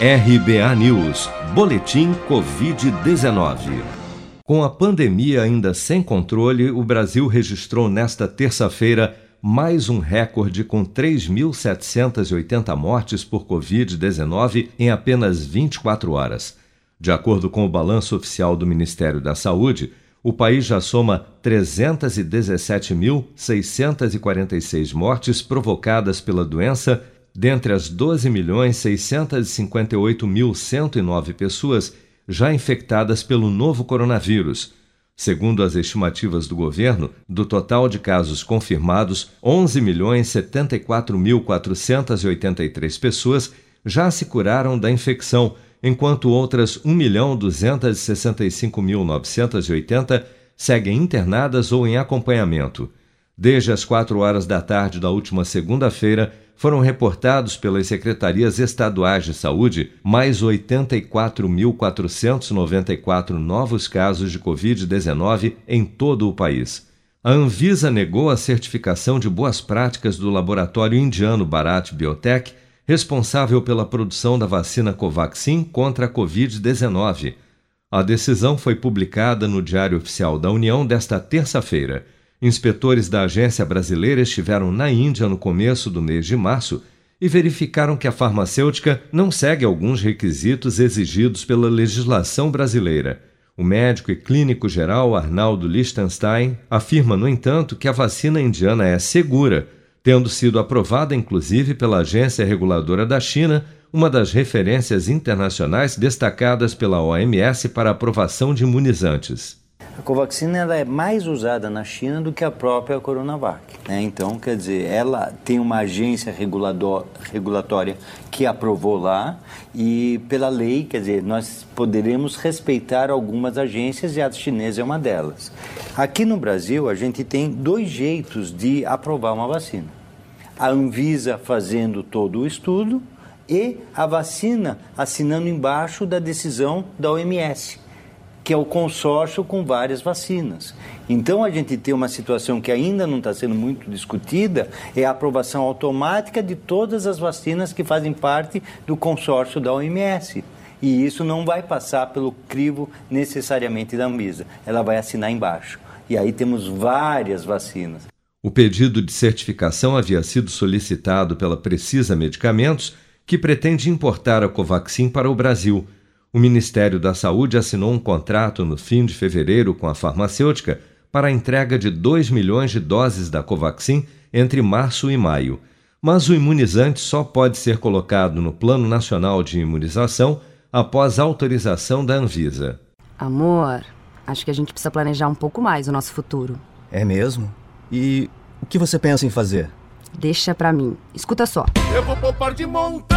RBA News, Boletim Covid-19. Com a pandemia ainda sem controle, o Brasil registrou nesta terça-feira mais um recorde com 3.780 mortes por Covid-19 em apenas 24 horas. De acordo com o balanço oficial do Ministério da Saúde, o país já soma 317.646 mortes provocadas pela doença Dentre as 12.658.109 pessoas já infectadas pelo novo coronavírus, segundo as estimativas do governo, do total de casos confirmados, 11.074.483 pessoas já se curaram da infecção, enquanto outras 1.265.980 seguem internadas ou em acompanhamento. Desde as 4 horas da tarde da última segunda-feira, foram reportados pelas secretarias estaduais de saúde mais 84.494 novos casos de Covid-19 em todo o país. A Anvisa negou a certificação de boas práticas do laboratório indiano Bharat Biotech, responsável pela produção da vacina Covaxin contra a Covid-19. A decisão foi publicada no Diário Oficial da União desta terça-feira. Inspetores da agência brasileira estiveram na Índia no começo do mês de março e verificaram que a farmacêutica não segue alguns requisitos exigidos pela legislação brasileira. O médico e clínico geral Arnaldo Liechtenstein afirma, no entanto, que a vacina indiana é segura, tendo sido aprovada inclusive pela agência reguladora da China, uma das referências internacionais destacadas pela OMS para aprovação de imunizantes. A Covaxin ela é mais usada na China do que a própria Coronavac. Né? Então, quer dizer, ela tem uma agência regulatória que aprovou lá e pela lei, quer dizer, nós poderemos respeitar algumas agências e a chinesa é uma delas. Aqui no Brasil, a gente tem dois jeitos de aprovar uma vacina. A Anvisa fazendo todo o estudo e a vacina assinando embaixo da decisão da OMS que é o consórcio com várias vacinas. Então a gente tem uma situação que ainda não está sendo muito discutida, é a aprovação automática de todas as vacinas que fazem parte do consórcio da OMS. E isso não vai passar pelo crivo necessariamente da Anvisa, ela vai assinar embaixo. E aí temos várias vacinas. O pedido de certificação havia sido solicitado pela Precisa Medicamentos, que pretende importar a Covaxin para o Brasil o Ministério da Saúde assinou um contrato no fim de fevereiro com a farmacêutica para a entrega de 2 milhões de doses da Covaxin entre março e maio. Mas o imunizante só pode ser colocado no Plano Nacional de Imunização após autorização da Anvisa. Amor, acho que a gente precisa planejar um pouco mais o nosso futuro. É mesmo? E o que você pensa em fazer? Deixa pra mim. Escuta só. Eu vou poupar de montão,